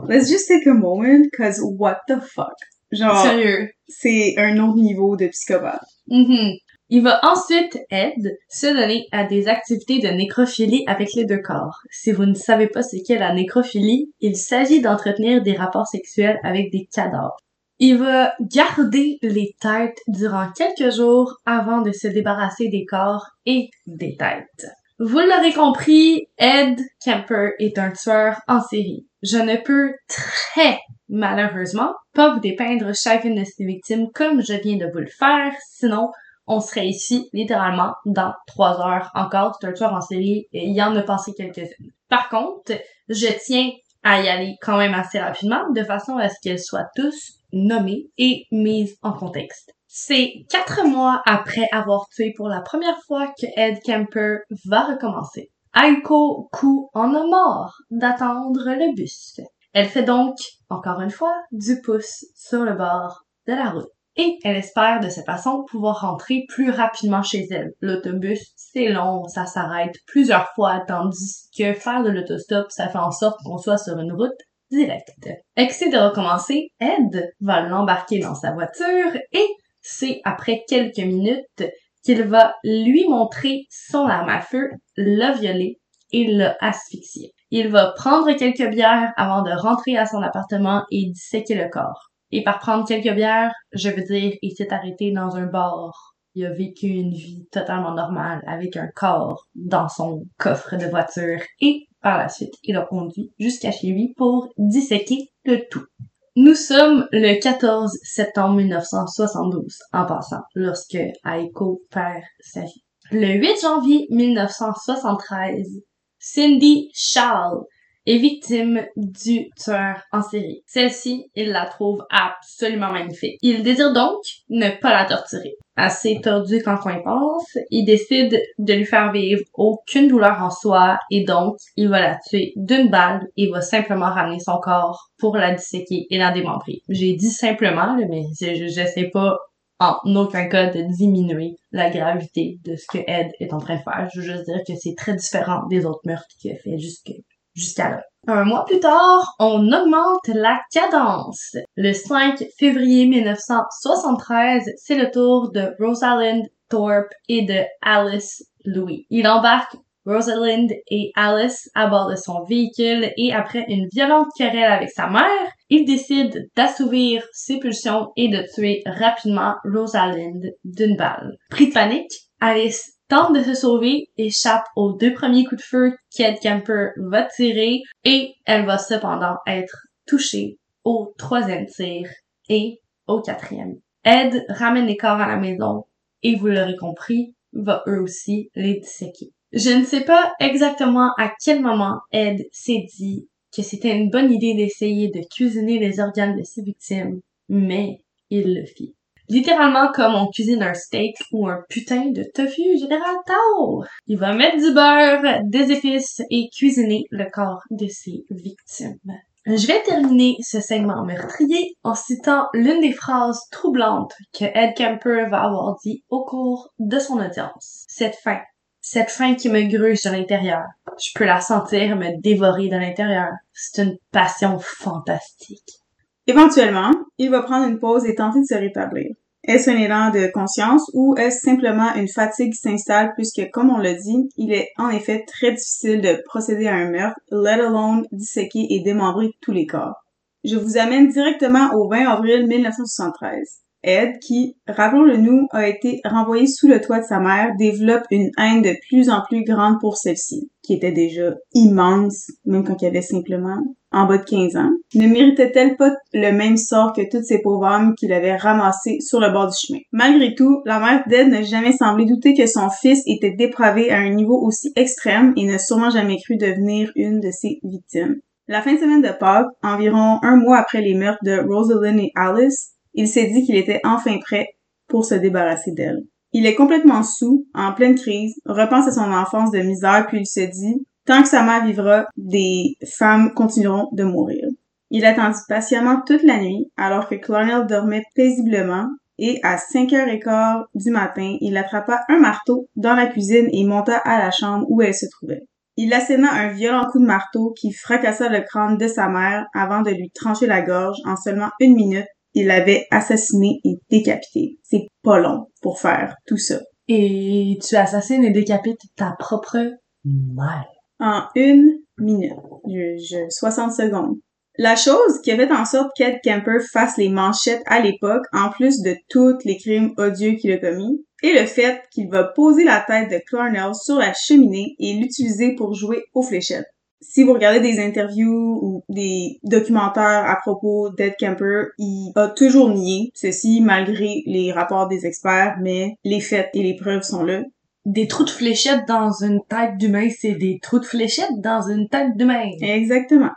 Let's just take a moment, cause what the fuck? Genre, Sérieux. c'est un autre niveau de psychopathe. Mhm. Il va ensuite, Ed, se donner à des activités de nécrophilie avec les deux corps. Si vous ne savez pas ce qu'est la nécrophilie, il s'agit d'entretenir des rapports sexuels avec des cadavres. Il va garder les têtes durant quelques jours avant de se débarrasser des corps et des têtes. Vous l'aurez compris, Ed Kemper est un tueur en série. Je ne peux très malheureusement pas vous dépeindre chacune de ces victimes comme je viens de vous le faire, sinon on serait ici littéralement dans trois heures encore. C'est un tueur en série et il y en a passé quelques-unes. Par contre, je tiens à y aller quand même assez rapidement de façon à ce qu'elles soient tous nommées et mises en contexte. C'est quatre mois après avoir tué pour la première fois que Ed Kemper va recommencer. Aiko Ku en a mort d'attendre le bus. Elle fait donc, encore une fois, du pouce sur le bord de la route et elle espère de cette façon pouvoir rentrer plus rapidement chez elle. L'autobus, c'est long, ça s'arrête plusieurs fois, tandis que faire de l'autostop, ça fait en sorte qu'on soit sur une route directe. Excès de recommencer, Ed va l'embarquer dans sa voiture et c'est après quelques minutes qu'il va lui montrer son arme à feu, le violer et le asphyxier. Il va prendre quelques bières avant de rentrer à son appartement et disséquer le corps. Et par prendre quelques bières, je veux dire, il s'est arrêté dans un bar. Il a vécu une vie totalement normale avec un corps dans son coffre de voiture et par la suite, il a conduit jusqu'à chez lui pour disséquer le tout. Nous sommes le 14 septembre 1972, en passant, lorsque Aiko perd sa vie. Le 8 janvier 1973, Cindy Schall est victime du tueur en série. Celle-ci, il la trouve absolument magnifique. Il désire donc ne pas la torturer. Assez tordu quand on y pense, il décide de lui faire vivre aucune douleur en soi et donc il va la tuer d'une balle et va simplement ramener son corps pour la disséquer et la démembrer. J'ai dit simplement, mais je, je pas en aucun cas de diminuer la gravité de ce que Ed est en train de faire. Je veux juste dire que c'est très différent des autres meurtres qu'il a fait jusque jusqu'à là. Un mois plus tard, on augmente la cadence. Le 5 février 1973, c'est le tour de Rosalind Thorpe et de Alice Louis. Il embarque Rosalind et Alice à bord de son véhicule et après une violente querelle avec sa mère, il décide d'assouvir ses pulsions et de tuer rapidement Rosalind d'une balle. Pris de panique, Alice tente de se sauver, échappe aux deux premiers coups de feu qu'Ed Kemper va tirer et elle va cependant être touchée au troisième tir et au quatrième. Ed ramène les corps à la maison et vous l'aurez compris, va eux aussi les disséquer. Je ne sais pas exactement à quel moment Ed s'est dit que c'était une bonne idée d'essayer de cuisiner les organes de ses victimes, mais il le fit. Littéralement comme on cuisine un steak ou un putain de tofu général Tao. Il va mettre du beurre, des épices et cuisiner le corps de ses victimes. Je vais terminer ce segment meurtrier en citant l'une des phrases troublantes que Ed Kemper va avoir dit au cours de son audience. Cette faim. Cette faim qui me gruge de l'intérieur. Je peux la sentir me dévorer de l'intérieur. C'est une passion fantastique. Éventuellement, il va prendre une pause et tenter de se rétablir. Est-ce un élan de conscience ou est-ce simplement une fatigue qui s'installe puisque, comme on l'a dit, il est en effet très difficile de procéder à un meurtre, let alone disséquer et démembrer tous les corps. Je vous amène directement au 20 avril 1973. Ed, qui, rappelons-le nous, a été renvoyé sous le toit de sa mère, développe une haine de plus en plus grande pour celle-ci, qui était déjà immense, même quand il avait simplement en bas de 15 ans, ne méritait-elle pas le même sort que toutes ces pauvres âmes qu'il avait ramassées sur le bord du chemin? Malgré tout, la mère d'Ed n'a jamais semblé douter que son fils était dépravé à un niveau aussi extrême et n'a sûrement jamais cru devenir une de ses victimes. La fin de semaine de Pâques, environ un mois après les meurtres de Rosalind et Alice, il s'est dit qu'il était enfin prêt pour se débarrasser d'elle. Il est complètement sous, en pleine crise, repense à son enfance de misère puis il se dit Tant que sa mère vivra, des femmes continueront de mourir. Il attendit patiemment toute la nuit, alors que Clarnell dormait paisiblement, et à 5h15 du matin, il attrapa un marteau dans la cuisine et monta à la chambre où elle se trouvait. Il asséna un violent coup de marteau qui fracassa le crâne de sa mère avant de lui trancher la gorge en seulement une minute. Il l'avait assassiné et décapité. C'est pas long pour faire tout ça. Et tu assassines et décapites ta propre mère en une minute. Je, 60 secondes. La chose qui a fait en sorte qu'Ed Kemper fasse les manchettes à l'époque, en plus de tous les crimes odieux qu'il a commis, est le fait qu'il va poser la tête de Clarnell sur la cheminée et l'utiliser pour jouer aux fléchettes. si vous regardez des interviews ou des documentaires à propos d'Ed Kemper, il a toujours nié ceci malgré les rapports des experts, mais les faits et les preuves sont là. Des trous de fléchettes dans une tête d'humain, c'est des trous de fléchettes dans une tête d'humain. Exactement.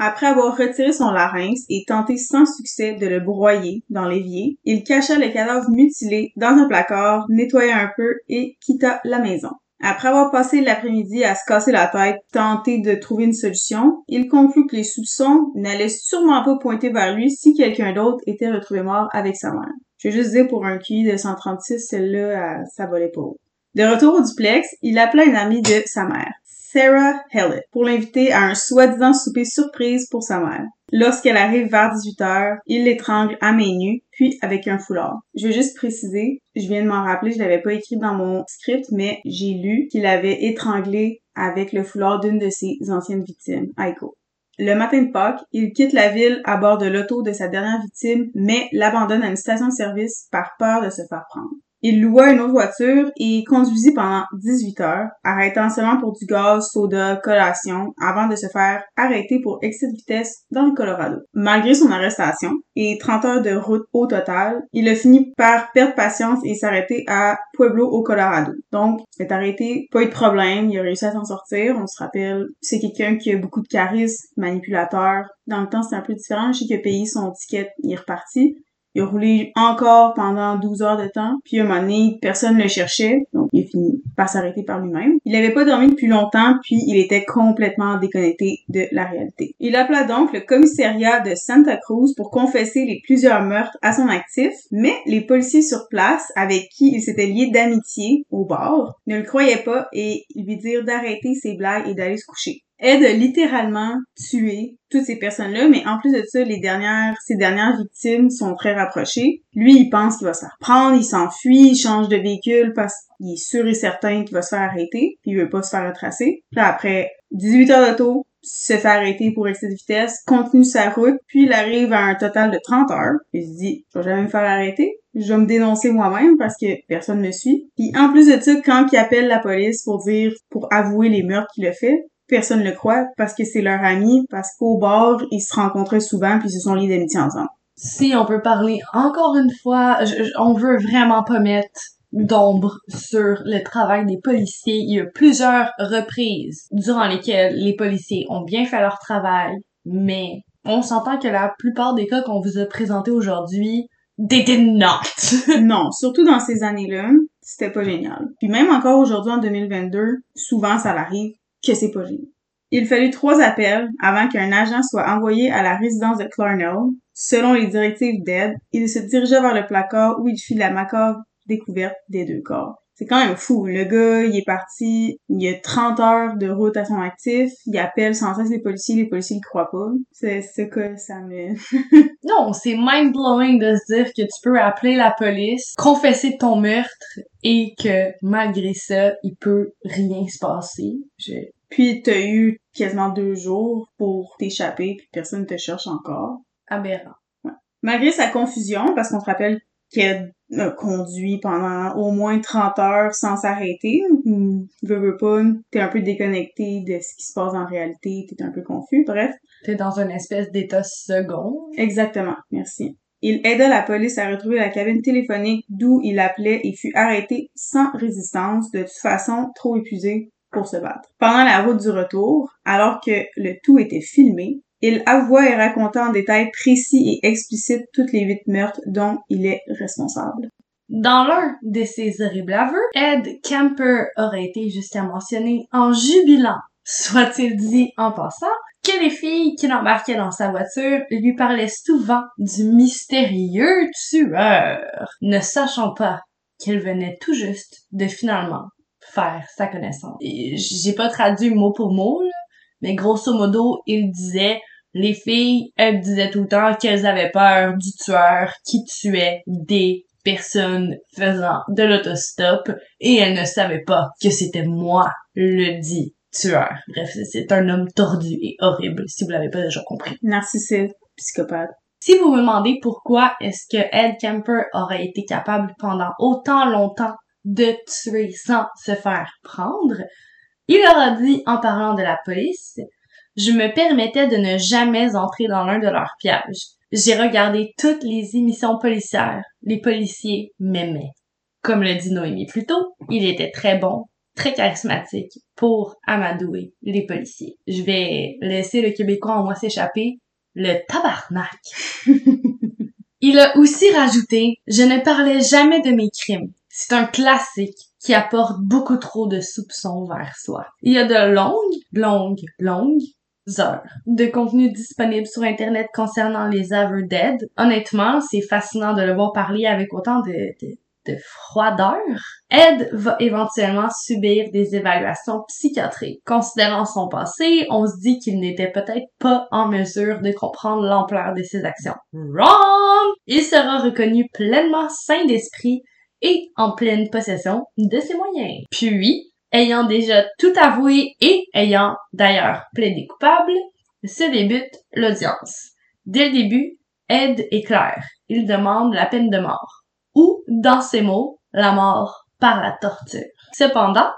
Après avoir retiré son larynx et tenté sans succès de le broyer dans l'évier, il cacha le cadavre mutilé dans un placard, nettoya un peu et quitta la maison. Après avoir passé l'après-midi à se casser la tête, tenter de trouver une solution, il conclut que les soupçons n'allaient sûrement pas pointer vers lui si quelqu'un d'autre était retrouvé mort avec sa mère. Je vais juste dire pour un QI de 136, celle-là, ça volait pas haut. De retour au duplex, il appela une amie de sa mère. Sarah Hellett pour l'inviter à un soi-disant souper surprise pour sa mère. Lorsqu'elle arrive vers 18h, il l'étrangle à main nue, puis avec un foulard. Je vais juste préciser, je viens de m'en rappeler, je l'avais pas écrit dans mon script, mais j'ai lu qu'il avait étranglé avec le foulard d'une de ses anciennes victimes, Aiko. Le matin de Pâques, il quitte la ville à bord de l'auto de sa dernière victime, mais l'abandonne à une station de service par peur de se faire prendre. Il loua une autre voiture et conduisit pendant 18 heures, arrêtant seulement pour du gaz, soda, collation, avant de se faire arrêter pour excès de vitesse dans le Colorado. Malgré son arrestation et 30 heures de route au total, il a fini par perdre patience et s'arrêter à Pueblo au Colorado. Donc, il est arrêté, pas eu de problème, il a réussi à s'en sortir. On se rappelle, c'est quelqu'un qui a beaucoup de charisme, manipulateur. Dans le temps, c'est un peu différent. Je sais qu'il a payé son ticket, il est reparti. Il a encore pendant 12 heures de temps, puis à un moment donné, personne ne le cherchait, donc il a fini par s'arrêter par lui-même. Il n'avait pas dormi depuis longtemps, puis il était complètement déconnecté de la réalité. Il appela donc le commissariat de Santa Cruz pour confesser les plusieurs meurtres à son actif, mais les policiers sur place, avec qui il s'était lié d'amitié au bord, ne le croyaient pas et lui dirent d'arrêter ses blagues et d'aller se coucher. Ed a littéralement tué toutes ces personnes-là, mais en plus de ça, les dernières, ses dernières victimes sont très rapprochées. Lui, il pense qu'il va se faire prendre, il s'enfuit, il change de véhicule parce qu'il est sûr et certain qu'il va se faire arrêter, puis il veut pas se faire retracer. Puis après 18 heures d'auto, se fait arrêter pour excès de vitesse, continue sa route, puis il arrive à un total de 30 heures. Il se dit, je vais jamais me faire arrêter, je vais me dénoncer moi-même parce que personne me suit. Puis en plus de ça, quand il appelle la police pour dire, pour avouer les meurtres qu'il a fait, personne ne le croit parce que c'est leur ami, parce qu'au bord, ils se rencontraient souvent puis ils se sont liés d'amitié ensemble. Si on peut parler encore une fois, on veut vraiment pas mettre d'ombre sur le travail des policiers. Il y a plusieurs reprises durant lesquelles les policiers ont bien fait leur travail, mais on s'entend que la plupart des cas qu'on vous a présentés aujourd'hui, they did not. non, surtout dans ces années-là, c'était pas génial. Puis même encore aujourd'hui en 2022, souvent ça l'arrive Il fallut trois appels avant qu'un agent soit envoyé à la résidence de Clarnell. Selon les directives d'Ed, il se dirigea vers le placard où il fit la macabre découverte des deux corps. C'est quand même fou. Le gars, il est parti, il y a 30 heures de route à son actif, il appelle sans cesse les policiers, les policiers le croient pas. C'est ce que ça me... non, c'est mind-blowing de se dire que tu peux appeler la police, confesser ton meurtre et que malgré ça, il peut rien se passer. Je... Puis t'as eu quasiment deux jours pour t'échapper puis personne te cherche encore. Aberrant. Ouais. Malgré sa confusion, parce qu'on se rappelle qu'elle a conduit pendant au moins 30 heures sans s'arrêter. Veux, veux pas, t'es un peu déconnecté de ce qui se passe en réalité, t'es un peu confus, bref. T'es dans une espèce d'état second. Exactement, merci. Il aida la police à retrouver la cabine téléphonique d'où il appelait et fut arrêté sans résistance, de toute façon trop épuisé pour se battre. Pendant la route du retour, alors que le tout était filmé, il avoua et raconta en détail précis et explicite toutes les huit meurtres dont il est responsable. Dans l'un de ces horribles aveux, Ed Kemper aurait été jusqu'à mentionner en jubilant, soit-il dit en passant, que les filles qui l'embarquaient dans sa voiture lui parlaient souvent du mystérieux tueur, ne sachant pas qu'elle venait tout juste de finalement faire sa connaissance. J'ai pas traduit mot pour mot, mais grosso modo, il disait les filles, elles disaient tout le temps qu'elles avaient peur du tueur qui tuait des personnes faisant de l'autostop et elles ne savaient pas que c'était moi le dit tueur. Bref, c'est un homme tordu et horrible si vous l'avez pas déjà compris. Narcissique, psychopathe. Si vous me demandez pourquoi est-ce que Ed Kemper aurait été capable pendant autant longtemps de tuer sans se faire prendre, il aura dit en parlant de la police je me permettais de ne jamais entrer dans l'un de leurs pièges. J'ai regardé toutes les émissions policières. Les policiers m'aimaient. Comme le dit Noémie plus tôt, il était très bon, très charismatique pour amadouer les policiers. Je vais laisser le Québécois en moi s'échapper. Le tabarnak. il a aussi rajouté, je ne parlais jamais de mes crimes. C'est un classique qui apporte beaucoup trop de soupçons vers soi. Il y a de longues, longues, longues heures de contenu disponible sur Internet concernant les Dead. Honnêtement, c'est fascinant de le voir parler avec autant de, de, de froideur. Ed va éventuellement subir des évaluations psychiatriques. Considérant son passé, on se dit qu'il n'était peut-être pas en mesure de comprendre l'ampleur de ses actions. Wrong! Il sera reconnu pleinement sain d'esprit et en pleine possession de ses moyens. Puis, ayant déjà tout avoué et ayant d'ailleurs plaidé coupable, se débute l'audience. Dès le début, Ed est clair. Il demande la peine de mort. Ou, dans ses mots, la mort par la torture. Cependant,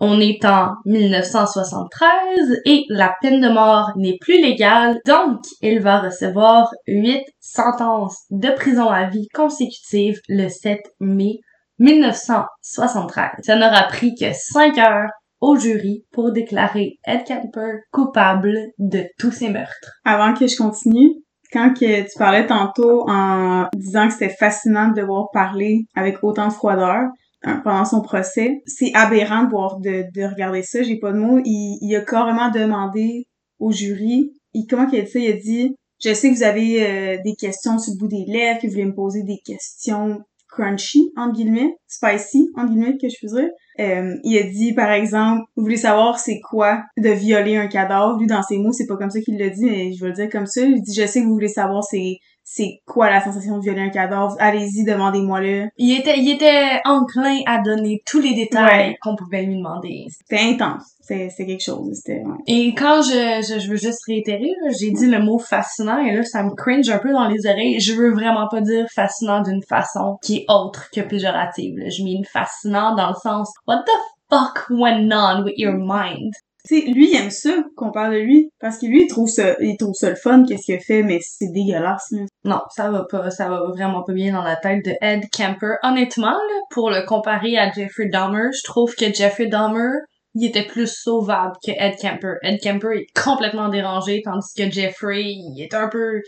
on est en 1973 et la peine de mort n'est plus légale, donc il va recevoir huit sentences de prison à vie consécutives le 7 mai 1973. Ça n'aura pris que cinq heures au jury pour déclarer Ed Kemper coupable de tous ces meurtres. Avant que je continue, quand que tu parlais tantôt en disant que c'était fascinant de devoir parler avec autant de froideur, pendant son procès. C'est aberrant de voir de, de regarder ça, j'ai pas de mots. Il, il a carrément demandé au jury, il, comment qu'il a dit ça? Il a dit Je sais que vous avez euh, des questions sur le bout des lèvres, que vous voulez me poser des questions crunchy, en guillemets, spicy, en guillemets, que je faisais. Euh, il a dit, par exemple, vous voulez savoir c'est quoi de violer un cadavre? Lui, dans ses mots, c'est pas comme ça qu'il l'a dit, mais je vais le dire comme ça. Il dit, je sais que vous voulez savoir c'est c'est quoi la sensation de violer un cadavre? Allez-y, demandez-moi-le. Il était, il était enclin à donner tous les détails qu'on pouvait lui demander. C'était intense. C'est, c'est quelque chose. C'était, ouais. Et quand je, je, je veux juste réitérer, j'ai dit le mot fascinant et là, ça me cringe un peu dans les oreilles. Je veux vraiment pas dire fascinant d'une façon qui est autre que péjorative. Je mets fascinant dans le sens, what the fuck went on with your mind? Sais, lui, il aime ça qu'on parle de lui. Parce que lui, il trouve ça, il trouve ça le fun, qu'est-ce qu'il fait, mais c'est dégueulasse, là. Non, ça va pas, ça va vraiment pas bien dans la tête de Ed Kemper. Honnêtement, là, pour le comparer à Jeffrey Dahmer, je trouve que Jeffrey Dahmer, il était plus sauvable que Ed Kemper. Ed Kemper est complètement dérangé, tandis que Jeffrey, il est un peu...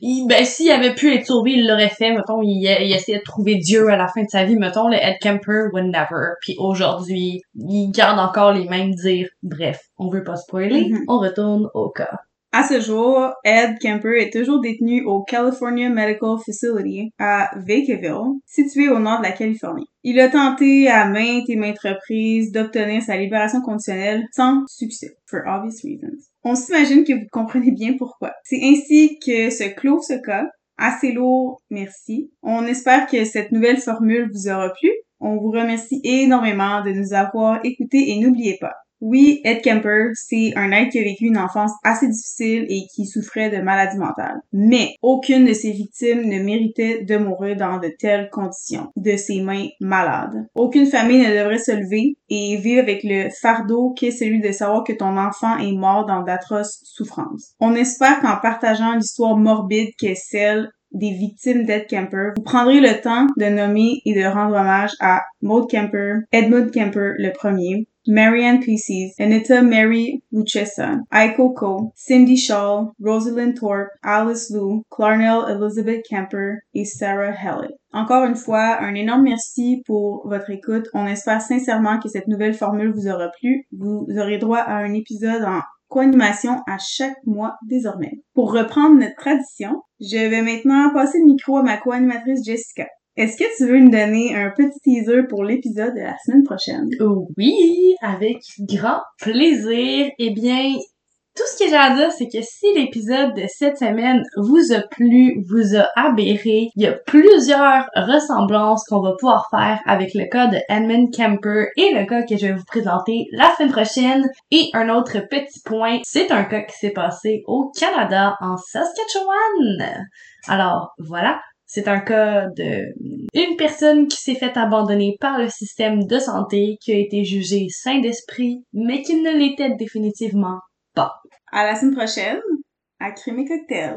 Il, ben, s'il avait pu être sauvé, il l'aurait fait, mettons, il, il essayait de trouver Dieu à la fin de sa vie, mettons, le Ed Kemper would never. Puis aujourd'hui, il garde encore les mêmes dires. Bref, on veut pas spoiler, mm-hmm. on retourne au cas. À ce jour, Ed Kemper est toujours détenu au California Medical Facility à Vacaville, situé au nord de la Californie. Il a tenté à maintes et maintes reprises d'obtenir sa libération conditionnelle sans succès, for obvious reasons. On s'imagine que vous comprenez bien pourquoi. C'est ainsi que se clôt ce cas. Assez lourd, merci. On espère que cette nouvelle formule vous aura plu. On vous remercie énormément de nous avoir écoutés et n'oubliez pas, oui, Ed Kemper, c'est un être qui a vécu une enfance assez difficile et qui souffrait de maladies mentales. Mais aucune de ses victimes ne méritait de mourir dans de telles conditions, de ses mains malades. Aucune famille ne devrait se lever et vivre avec le fardeau qu'est celui de savoir que ton enfant est mort dans d'atroces souffrances. On espère qu'en partageant l'histoire morbide qu'est celle des victimes d'Ed Kemper, vous prendrez le temps de nommer et de rendre hommage à Maud Kemper, Edmund Kemper le premier, Marianne Pieces, Anita Mary Luchessa, Aiko Ko, Cindy Shaw, Rosalind Thorpe, Alice Lou, Clarnell Elizabeth Kemper et Sarah Hallett. Encore une fois, un énorme merci pour votre écoute. On espère sincèrement que cette nouvelle formule vous aura plu. Vous aurez droit à un épisode en co-animation à chaque mois désormais. Pour reprendre notre tradition, je vais maintenant passer le micro à ma co-animatrice Jessica. Est-ce que tu veux nous donner un petit teaser pour l'épisode de la semaine prochaine? Oui, avec grand plaisir. Eh bien, tout ce que j'ai à dire, c'est que si l'épisode de cette semaine vous a plu, vous a aberré, il y a plusieurs ressemblances qu'on va pouvoir faire avec le cas de Edmund Kemper et le cas que je vais vous présenter la semaine prochaine. Et un autre petit point, c'est un cas qui s'est passé au Canada, en Saskatchewan. Alors, voilà. C'est un cas de une personne qui s'est fait abandonner par le système de santé, qui a été jugée sain d'esprit, mais qui ne l'était définitivement Bon. À la semaine prochaine, à Crime Cocktail.